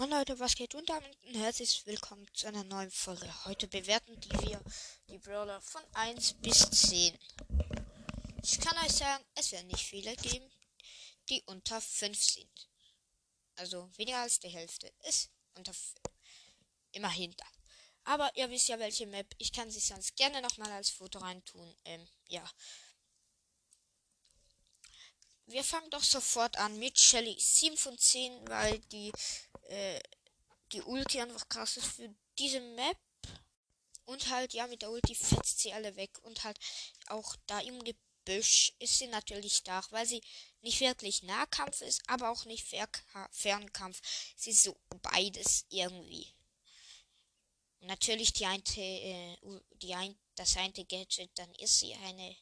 Und Leute, was geht? Und damit ein herzliches Willkommen zu einer neuen Folge. Heute bewerten die wir die Brawler von 1 bis 10. Ich kann euch sagen, es werden nicht viele geben, die unter 5 sind. Also weniger als die Hälfte ist unter 5. Immerhin da. Aber ihr wisst ja welche Map. Ich kann sie sonst gerne nochmal als Foto reintun. Ähm, ja. Wir fangen doch sofort an mit Shelly 7 von 10, weil die äh, die Ulti einfach krass ist für diese Map. Und halt, ja, mit der Ulti fetzt sie alle weg. Und halt auch da im Gebüsch ist sie natürlich stark, weil sie nicht wirklich Nahkampf ist, aber auch nicht Fernkampf. Sie ist so beides irgendwie. Und natürlich die eine, äh, die ein, das eine Gadget, dann ist sie eine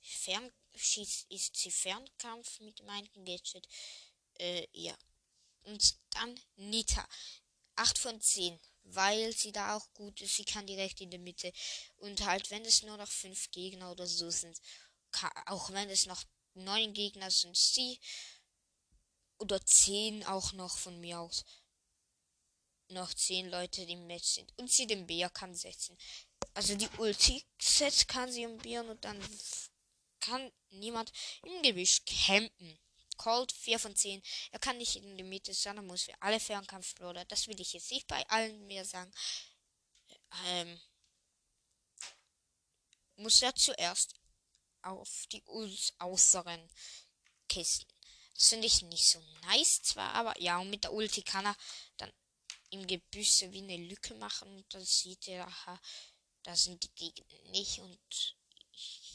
Fern, ist sie Fernkampf mit dem einen Gadget. Äh, ja. Und dann Nita. 8 von 10. Weil sie da auch gut ist. Sie kann direkt in der Mitte. Und halt, wenn es nur noch 5 Gegner oder so sind. Kann, auch wenn es noch 9 Gegner sind, sie. Oder 10 auch noch von mir aus. Noch 10 Leute, die im Match sind. Und sie den Bär kann setzen. Also die Ulti-Sets kann sie umbieren und dann kann niemand im Gebüsch campen. Cold 4 von 10. Er kann nicht in die Mitte, sondern muss für alle Fernkampfbrawler. Das will ich jetzt nicht bei allen mehr sagen. Ähm, muss er zuerst auf die äußeren Kisten. Das finde ich nicht so nice zwar, aber ja, und mit der Ulti kann er dann im Gebüsch wie eine Lücke machen und dann sieht er, aha, da sind die Gegner nicht und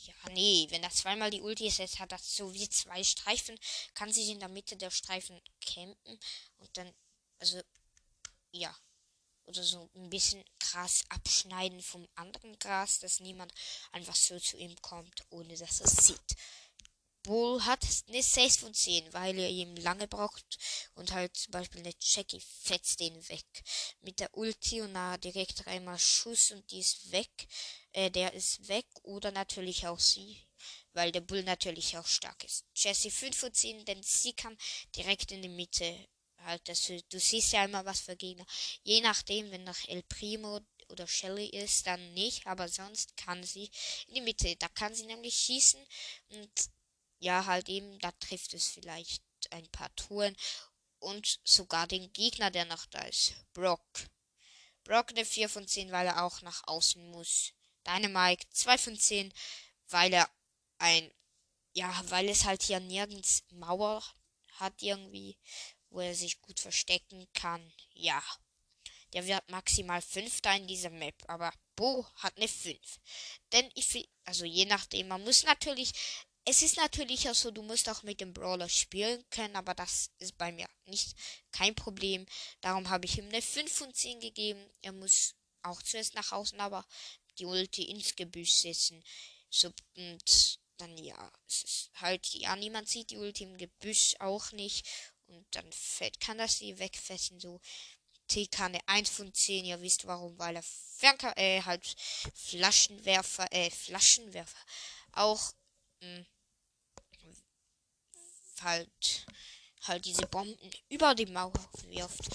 ja, nee, wenn er zweimal die Ulti setzt, hat das so wie zwei Streifen, kann sich in der Mitte der Streifen campen und dann, also, ja. Oder so ein bisschen Gras abschneiden vom anderen Gras, dass niemand einfach so zu ihm kommt, ohne dass er es sieht. Bull hat eine 6 von 10, weil er ihm lange braucht und halt zum Beispiel eine Jackie fetzt den weg. Mit der Ulti und na direkt dreimal Schuss und die ist weg. Äh, der ist weg oder natürlich auch sie, weil der Bull natürlich auch stark ist. Jessie 5 von 10, denn sie kann direkt in die Mitte halt das, du siehst ja immer was für Gegner. Je nachdem, wenn nach El Primo oder Shelly ist, dann nicht, aber sonst kann sie in die Mitte. Da kann sie nämlich schießen und ja, halt eben, da trifft es vielleicht ein paar Touren und sogar den Gegner, der noch da ist. Brock. Brock eine 4 von 10, weil er auch nach außen muss. Dynamike 2 von 10, weil er ein, ja, weil es halt hier nirgends Mauer hat irgendwie, wo er sich gut verstecken kann. Ja. Der wird maximal Fünfter in dieser Map, aber Bo hat eine 5. Denn ich, also je nachdem, man muss natürlich es ist natürlich auch so, du musst auch mit dem Brawler spielen können, aber das ist bei mir nicht kein Problem. Darum habe ich ihm eine 5 von 10 gegeben. Er muss auch zuerst nach außen, aber die Ulti ins Gebüsch setzen. So, und dann ja, es ist halt, ja, niemand sieht die Ulti im Gebüsch auch nicht. Und dann fällt, kann das sie wegfetzen, so. TK eine 1 von 10, ihr wisst warum, weil er Fernka äh, halt Flaschenwerfer, äh, Flaschenwerfer auch mh, halt halt diese Bomben über die Mauer wirft.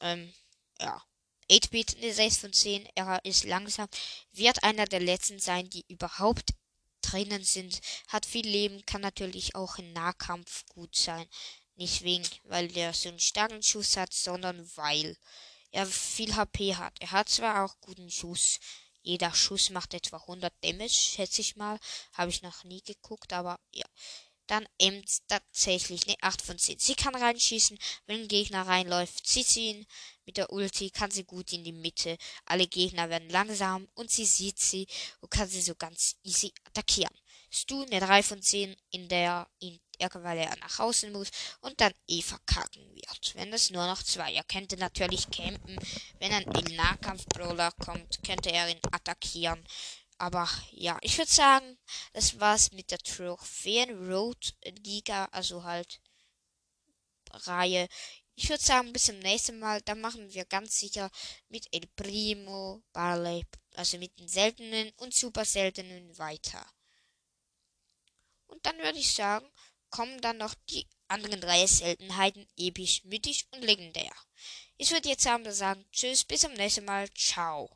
Ähm, ja. 8-Bit eine 6 von 10, er ist langsam, wird einer der letzten sein, die überhaupt drinnen sind, hat viel Leben, kann natürlich auch im Nahkampf gut sein. Nicht wegen, weil der so einen starken Schuss hat, sondern weil er viel HP hat. Er hat zwar auch guten Schuss, jeder Schuss macht etwa 100 Damage, schätze ich mal. Habe ich noch nie geguckt, aber ja. Dann Ems tatsächlich eine 8 von 10. Sie kann reinschießen, wenn ein Gegner reinläuft. Sie ziehen mit der Ulti, kann sie gut in die Mitte. Alle Gegner werden langsam und sie sieht sie und kann sie so ganz easy attackieren. Stu eine 3 von 10, in der ihn Ärger, weil er nach außen muss und dann eh verkacken wird. Wenn es nur noch zwei. Er könnte natürlich campen. Wenn ein Nahkampf-Brawler kommt, könnte er ihn attackieren. Aber ja, ich würde sagen, das war's mit der Trophäen Road Liga, also halt Reihe. Ich würde sagen, bis zum nächsten Mal. Dann machen wir ganz sicher mit El Primo, Barley, also mit den seltenen und super seltenen weiter. Und dann würde ich sagen, kommen dann noch die anderen drei Seltenheiten episch, mythisch und legendär. Ich würde jetzt aber sagen, tschüss, bis zum nächsten Mal, ciao.